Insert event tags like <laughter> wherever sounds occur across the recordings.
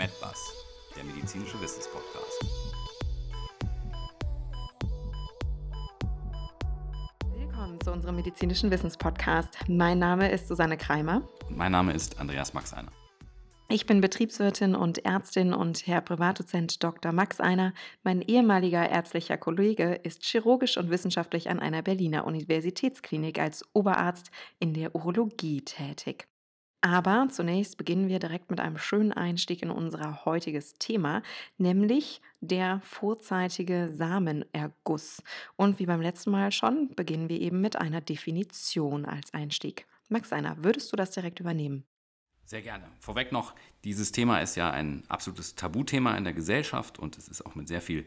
MedBus, der medizinische Wissenspodcast. Willkommen zu unserem medizinischen Wissenspodcast. Mein Name ist Susanne Kreimer. Und mein Name ist Andreas Maxeiner. Ich bin Betriebswirtin und Ärztin und Herr Privatdozent Dr. Max Einer, mein ehemaliger ärztlicher Kollege, ist chirurgisch und wissenschaftlich an einer Berliner Universitätsklinik als Oberarzt in der Urologie tätig. Aber zunächst beginnen wir direkt mit einem schönen Einstieg in unser heutiges Thema, nämlich der vorzeitige Samenerguss. Und wie beim letzten Mal schon, beginnen wir eben mit einer Definition als Einstieg. Max Einer, würdest du das direkt übernehmen? Sehr gerne. Vorweg noch, dieses Thema ist ja ein absolutes Tabuthema in der Gesellschaft und es ist auch mit sehr viel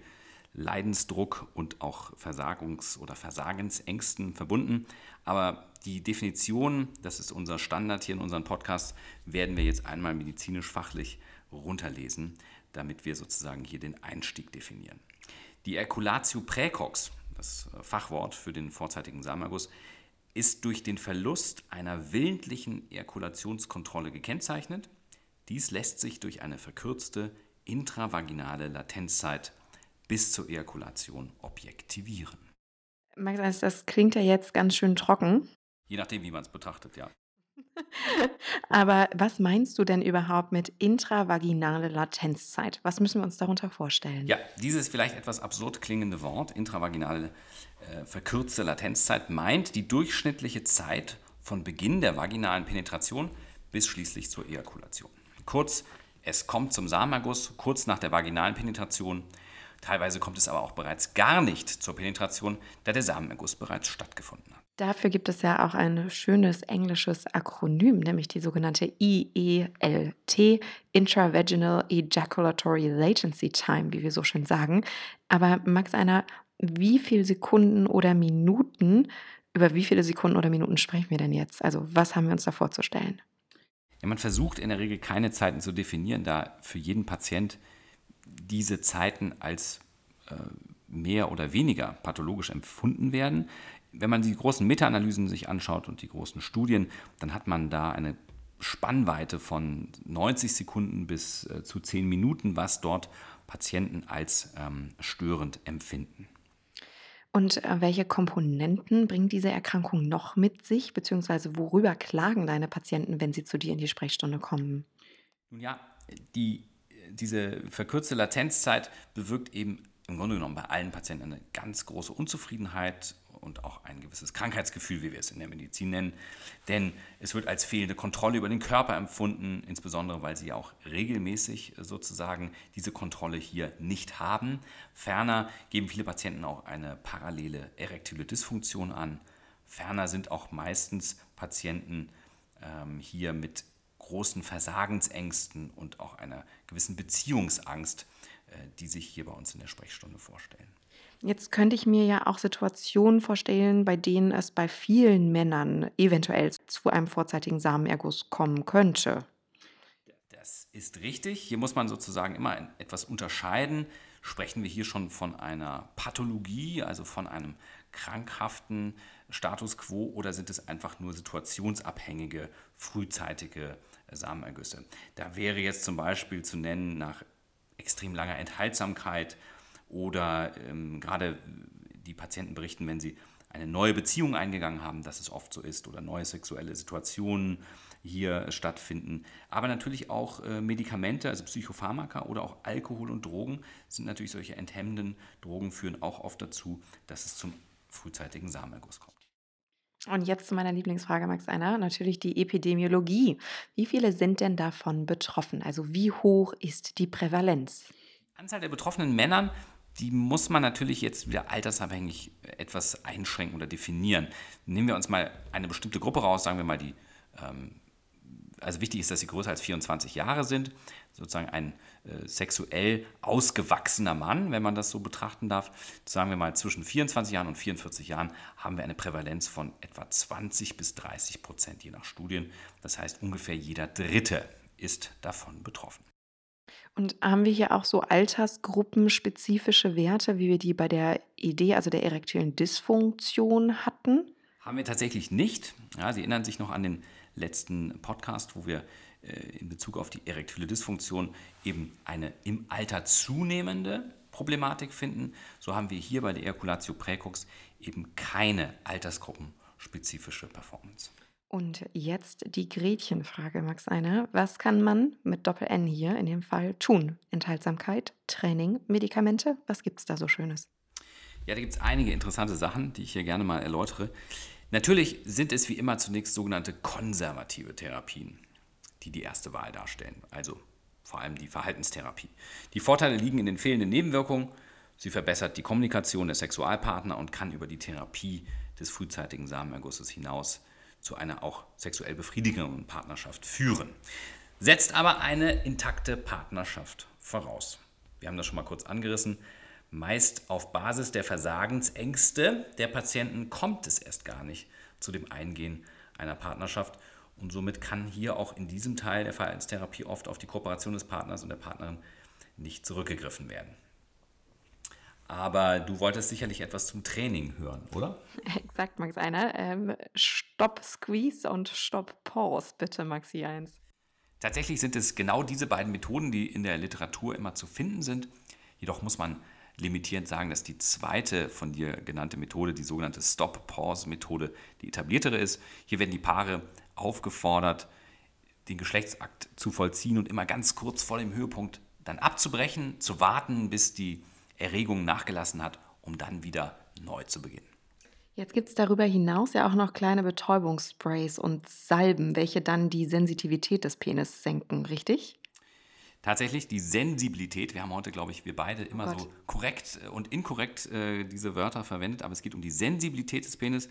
Leidensdruck und auch Versagungs- oder Versagensängsten verbunden. Aber die Definition, das ist unser Standard hier in unserem Podcast, werden wir jetzt einmal medizinisch-fachlich runterlesen, damit wir sozusagen hier den Einstieg definieren. Die Erculatio praecox, das Fachwort für den vorzeitigen Samenerguss, ist durch den Verlust einer willentlichen Ejakulationskontrolle gekennzeichnet. Dies lässt sich durch eine verkürzte intravaginale Latenzzeit bis zur Ejakulation objektivieren. Max, das klingt ja jetzt ganz schön trocken. Je nachdem, wie man es betrachtet, ja. <laughs> Aber was meinst du denn überhaupt mit intravaginale Latenzzeit? Was müssen wir uns darunter vorstellen? Ja, dieses vielleicht etwas absurd klingende Wort, intravaginale äh, verkürzte Latenzzeit, meint die durchschnittliche Zeit von Beginn der vaginalen Penetration bis schließlich zur Ejakulation. Kurz, es kommt zum Samenerguss kurz nach der vaginalen Penetration. Teilweise kommt es aber auch bereits gar nicht zur Penetration, da der Samenerguss bereits stattgefunden hat. Dafür gibt es ja auch ein schönes englisches Akronym, nämlich die sogenannte IELT, Intravaginal Ejaculatory Latency Time, wie wir so schön sagen. Aber Max, einer, wie viele Sekunden oder Minuten, über wie viele Sekunden oder Minuten sprechen wir denn jetzt? Also was haben wir uns da vorzustellen? Ja, man versucht in der Regel keine Zeiten zu definieren, da für jeden Patient diese Zeiten als äh, mehr oder weniger pathologisch empfunden werden wenn man die großen Meta-Analysen sich anschaut und die großen Studien, dann hat man da eine Spannweite von 90 Sekunden bis äh, zu 10 Minuten, was dort Patienten als ähm, störend empfinden. Und äh, welche Komponenten bringt diese Erkrankung noch mit sich, beziehungsweise worüber klagen deine Patienten, wenn sie zu dir in die Sprechstunde kommen? Nun ja, die, diese verkürzte Latenzzeit bewirkt eben im Grunde genommen bei allen Patienten eine ganz große Unzufriedenheit und auch ein gewisses Krankheitsgefühl, wie wir es in der Medizin nennen. Denn es wird als fehlende Kontrolle über den Körper empfunden, insbesondere weil sie auch regelmäßig sozusagen diese Kontrolle hier nicht haben. Ferner geben viele Patienten auch eine parallele erektile Dysfunktion an. Ferner sind auch meistens Patienten ähm, hier mit großen Versagensängsten und auch einer gewissen Beziehungsangst, äh, die sich hier bei uns in der Sprechstunde vorstellen. Jetzt könnte ich mir ja auch Situationen vorstellen, bei denen es bei vielen Männern eventuell zu einem vorzeitigen Samenerguss kommen könnte. Das ist richtig. Hier muss man sozusagen immer etwas unterscheiden. Sprechen wir hier schon von einer Pathologie, also von einem krankhaften Status quo, oder sind es einfach nur situationsabhängige, frühzeitige Samenergüsse? Da wäre jetzt zum Beispiel zu nennen nach extrem langer Enthaltsamkeit oder ähm, gerade die Patienten berichten, wenn sie eine neue Beziehung eingegangen haben, dass es oft so ist, oder neue sexuelle Situationen hier stattfinden. Aber natürlich auch äh, Medikamente, also Psychopharmaka oder auch Alkohol und Drogen sind natürlich solche enthemmenden Drogen, führen auch oft dazu, dass es zum frühzeitigen Samenerguss kommt. Und jetzt zu meiner Lieblingsfrage, Max Einer, natürlich die Epidemiologie. Wie viele sind denn davon betroffen? Also wie hoch ist die Prävalenz? Anzahl der betroffenen Männern die muss man natürlich jetzt wieder altersabhängig etwas einschränken oder definieren. Nehmen wir uns mal eine bestimmte Gruppe raus, sagen wir mal die, ähm, also wichtig ist, dass sie größer als 24 Jahre sind, sozusagen ein äh, sexuell ausgewachsener Mann, wenn man das so betrachten darf. Sagen wir mal zwischen 24 Jahren und 44 Jahren haben wir eine Prävalenz von etwa 20 bis 30 Prozent, je nach Studien. Das heißt, ungefähr jeder Dritte ist davon betroffen. Und haben wir hier auch so altersgruppenspezifische Werte, wie wir die bei der Idee, also der erektilen Dysfunktion hatten? Haben wir tatsächlich nicht. Ja, Sie erinnern sich noch an den letzten Podcast, wo wir äh, in Bezug auf die erektile Dysfunktion eben eine im Alter zunehmende Problematik finden. So haben wir hier bei der Ejaculatio praecox eben keine altersgruppenspezifische Performance. Und jetzt die Gretchenfrage, Max Einer. Was kann man mit Doppel-N hier in dem Fall tun? Enthaltsamkeit, Training, Medikamente? Was gibt es da so Schönes? Ja, da gibt es einige interessante Sachen, die ich hier gerne mal erläutere. Natürlich sind es wie immer zunächst sogenannte konservative Therapien, die die erste Wahl darstellen. Also vor allem die Verhaltenstherapie. Die Vorteile liegen in den fehlenden Nebenwirkungen. Sie verbessert die Kommunikation der Sexualpartner und kann über die Therapie des frühzeitigen Samenergusses hinaus zu einer auch sexuell befriedigenden Partnerschaft führen. Setzt aber eine intakte Partnerschaft voraus. Wir haben das schon mal kurz angerissen. Meist auf Basis der Versagensängste der Patienten kommt es erst gar nicht zu dem Eingehen einer Partnerschaft. Und somit kann hier auch in diesem Teil der Verhaltenstherapie oft auf die Kooperation des Partners und der Partnerin nicht zurückgegriffen werden. Aber du wolltest sicherlich etwas zum Training hören, oder? <laughs> Exakt, Max einer. Ähm, Stopp Squeeze und Stopp Pause, bitte, Maxi 1. Tatsächlich sind es genau diese beiden Methoden, die in der Literatur immer zu finden sind. Jedoch muss man limitierend sagen, dass die zweite von dir genannte Methode, die sogenannte Stop-Pause-Methode, die etabliertere ist. Hier werden die Paare aufgefordert, den Geschlechtsakt zu vollziehen und immer ganz kurz vor dem Höhepunkt dann abzubrechen, zu warten, bis die Erregung nachgelassen hat, um dann wieder neu zu beginnen. Jetzt gibt es darüber hinaus ja auch noch kleine Betäubungssprays und Salben, welche dann die Sensitivität des Penis senken, richtig? tatsächlich die Sensibilität. Wir haben heute, glaube ich, wir beide immer oh so korrekt äh, und inkorrekt äh, diese Wörter verwendet, aber es geht um die Sensibilität des Penis.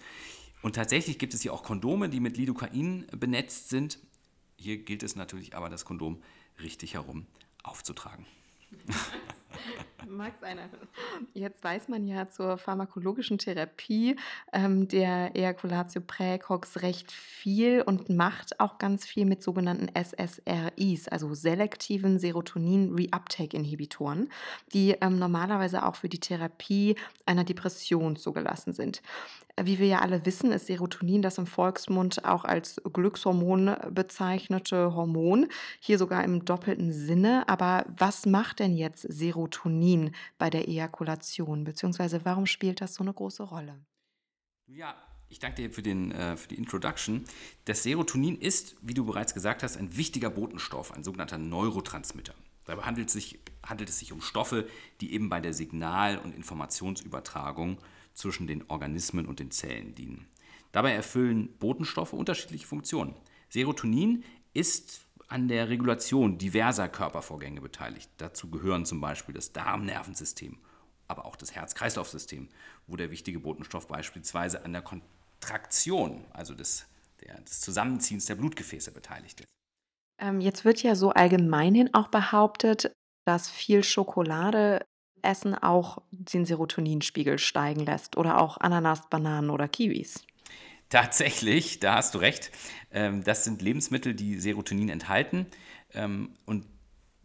Und tatsächlich gibt es hier auch Kondome, die mit Lidocain benetzt sind. Hier gilt es natürlich aber, das Kondom richtig herum aufzutragen. <laughs> <laughs> Max einer. Jetzt weiß man ja zur pharmakologischen Therapie ähm, der Ejaculatio praecox recht viel und macht auch ganz viel mit sogenannten SSRIs, also selektiven Serotonin-Reuptake-Inhibitoren, die ähm, normalerweise auch für die Therapie einer Depression zugelassen sind. Wie wir ja alle wissen, ist Serotonin das im Volksmund auch als Glückshormon bezeichnete Hormon, hier sogar im doppelten Sinne. Aber was macht denn jetzt Serotonin bei der Ejakulation, beziehungsweise warum spielt das so eine große Rolle? Ja, ich danke dir für, den, äh, für die Introduction. Das Serotonin ist, wie du bereits gesagt hast, ein wichtiger Botenstoff, ein sogenannter Neurotransmitter. Dabei handelt es sich, handelt es sich um Stoffe, die eben bei der Signal- und Informationsübertragung zwischen den Organismen und den Zellen dienen. Dabei erfüllen Botenstoffe unterschiedliche Funktionen. Serotonin ist an der Regulation diverser Körpervorgänge beteiligt. Dazu gehören zum Beispiel das Darmnervensystem, aber auch das Herz-Kreislauf-System, wo der wichtige Botenstoff beispielsweise an der Kontraktion, also des, der, des Zusammenziehens der Blutgefäße beteiligt ist. Ähm, jetzt wird ja so allgemeinhin auch behauptet, dass viel Schokolade Essen auch den Serotoninspiegel steigen lässt oder auch Ananas, Bananen oder Kiwis. Tatsächlich, da hast du recht. Ähm, das sind Lebensmittel, die Serotonin enthalten. Ähm, und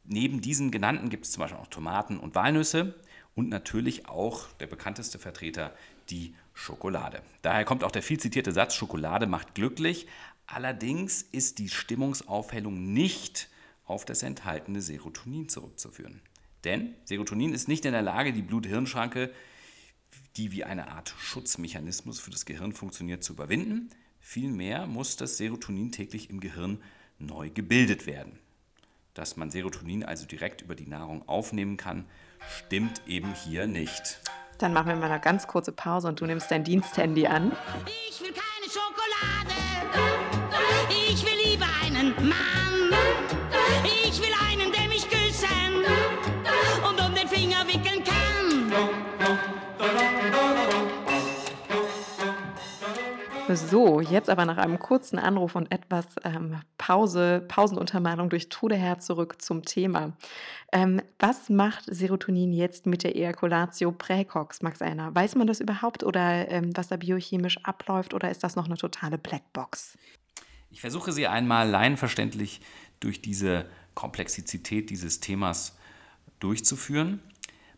neben diesen genannten gibt es zum Beispiel auch Tomaten und Walnüsse und natürlich auch der bekannteste Vertreter, die Schokolade. Daher kommt auch der viel zitierte Satz, Schokolade macht glücklich. Allerdings ist die Stimmungsaufhellung nicht auf das enthaltene Serotonin zurückzuführen. Denn Serotonin ist nicht in der Lage, die Blut-Hirn-Schranke, die wie eine Art Schutzmechanismus für das Gehirn funktioniert, zu überwinden. Vielmehr muss das Serotonin täglich im Gehirn neu gebildet werden. Dass man Serotonin also direkt über die Nahrung aufnehmen kann, stimmt eben hier nicht. Dann machen wir mal eine ganz kurze Pause und du nimmst dein Diensthandy an. Ich will keine Schokolade. Ich will lieber einen Mann. So, jetzt aber nach einem kurzen Anruf und etwas ähm, Pause, Pausenuntermalung durch Trudeherz zurück zum Thema. Ähm, was macht Serotonin jetzt mit der Ejaculatio praecox, Max Einer? Weiß man das überhaupt oder ähm, was da biochemisch abläuft oder ist das noch eine totale Blackbox? Ich versuche Sie einmal laienverständlich durch diese Komplexität dieses Themas durchzuführen.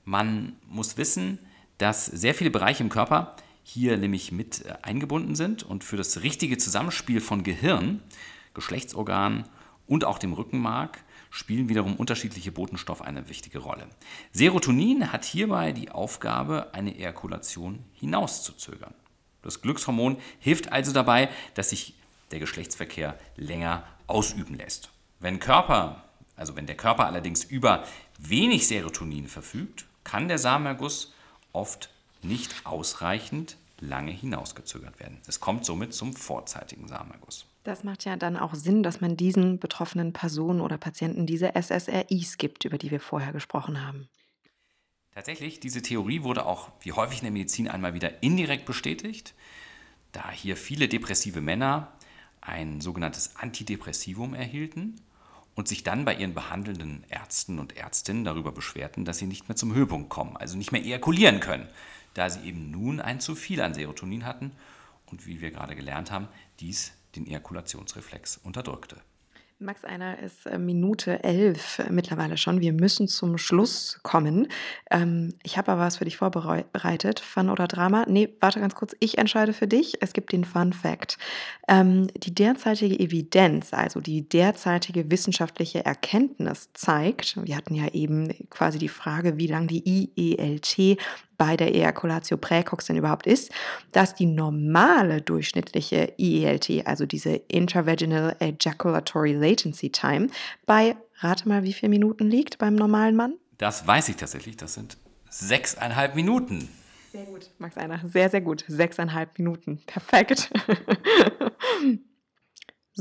Man muss wissen, dass sehr viele Bereiche im Körper hier nämlich mit äh, eingebunden sind und für das richtige Zusammenspiel von Gehirn, Geschlechtsorganen und auch dem Rückenmark spielen wiederum unterschiedliche Botenstoffe eine wichtige Rolle. Serotonin hat hierbei die Aufgabe, eine Ejakulation hinauszuzögern. Das Glückshormon hilft also dabei, dass sich der Geschlechtsverkehr länger ausüben lässt. Wenn Körper, also wenn der Körper allerdings über wenig Serotonin verfügt, kann der Samenerguss oft nicht ausreichend lange hinausgezögert werden. Es kommt somit zum vorzeitigen Samenerguss. Das macht ja dann auch Sinn, dass man diesen betroffenen Personen oder Patienten diese SSRIs gibt, über die wir vorher gesprochen haben. Tatsächlich, diese Theorie wurde auch wie häufig in der Medizin einmal wieder indirekt bestätigt, da hier viele depressive Männer ein sogenanntes Antidepressivum erhielten und sich dann bei ihren behandelnden Ärzten und Ärztinnen darüber beschwerten, dass sie nicht mehr zum Höhepunkt kommen, also nicht mehr ejakulieren können, da sie eben nun ein zu viel an Serotonin hatten und wie wir gerade gelernt haben, dies den Ejakulationsreflex unterdrückte. Max Einer ist äh, Minute elf mittlerweile schon. Wir müssen zum Schluss kommen. Ähm, ich habe aber was für dich vorbereitet. Fun oder Drama? Nee, warte ganz kurz. Ich entscheide für dich. Es gibt den Fun Fact. Ähm, die derzeitige Evidenz, also die derzeitige wissenschaftliche Erkenntnis zeigt, wir hatten ja eben quasi die Frage, wie lang die IELT bei der Ejaculatio praecox denn überhaupt ist, dass die normale durchschnittliche IELT, also diese Intravaginal Ejaculatory Latency Time, bei, rate mal, wie viele Minuten liegt beim normalen Mann? Das weiß ich tatsächlich, das sind sechseinhalb Minuten. Sehr gut, Max Einer, sehr, sehr gut. Sechseinhalb Minuten, perfekt. <laughs>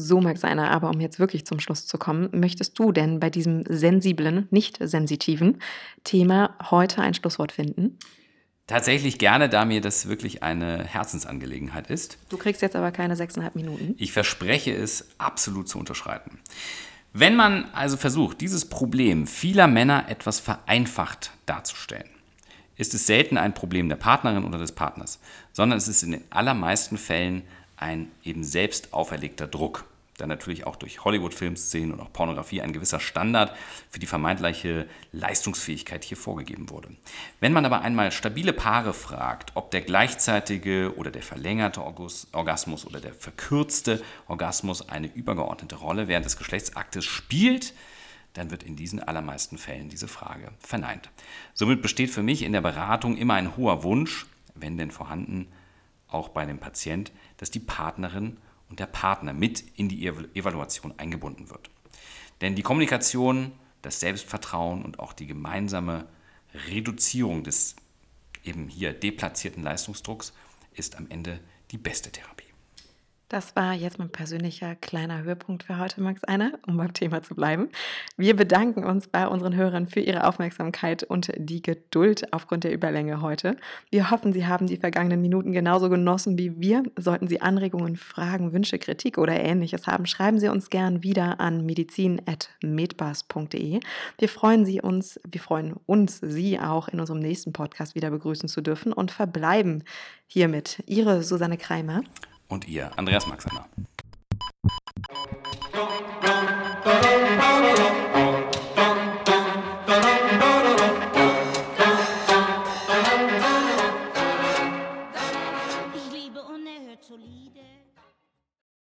So, Max Einer, aber um jetzt wirklich zum Schluss zu kommen, möchtest du denn bei diesem sensiblen, nicht sensitiven Thema heute ein Schlusswort finden? Tatsächlich gerne, da mir das wirklich eine Herzensangelegenheit ist. Du kriegst jetzt aber keine sechseinhalb Minuten. Ich verspreche es, absolut zu unterschreiten. Wenn man also versucht, dieses Problem vieler Männer etwas vereinfacht darzustellen, ist es selten ein Problem der Partnerin oder des Partners, sondern es ist in den allermeisten Fällen ein eben selbst auferlegter Druck da natürlich auch durch Hollywood-Filmszenen und auch Pornografie ein gewisser Standard für die vermeintliche Leistungsfähigkeit hier vorgegeben wurde. Wenn man aber einmal stabile Paare fragt, ob der gleichzeitige oder der verlängerte Orgasmus oder der verkürzte Orgasmus eine übergeordnete Rolle während des Geschlechtsaktes spielt, dann wird in diesen allermeisten Fällen diese Frage verneint. Somit besteht für mich in der Beratung immer ein hoher Wunsch, wenn denn vorhanden, auch bei dem Patient, dass die Partnerin und der Partner mit in die Evaluation eingebunden wird. Denn die Kommunikation, das Selbstvertrauen und auch die gemeinsame Reduzierung des eben hier deplatzierten Leistungsdrucks ist am Ende die beste Therapie. Das war jetzt mein persönlicher kleiner Höhepunkt für heute, Max Einer, um beim Thema zu bleiben. Wir bedanken uns bei unseren Hörern für ihre Aufmerksamkeit und die Geduld aufgrund der Überlänge heute. Wir hoffen, Sie haben die vergangenen Minuten genauso genossen wie wir. Sollten Sie Anregungen, Fragen, Wünsche, Kritik oder ähnliches haben, schreiben Sie uns gern wieder an medizin.medbas.de. Wir freuen Sie uns, wir freuen uns, Sie auch in unserem nächsten Podcast wieder begrüßen zu dürfen und verbleiben hiermit Ihre Susanne Kreimer und ihr, Andreas Maxener.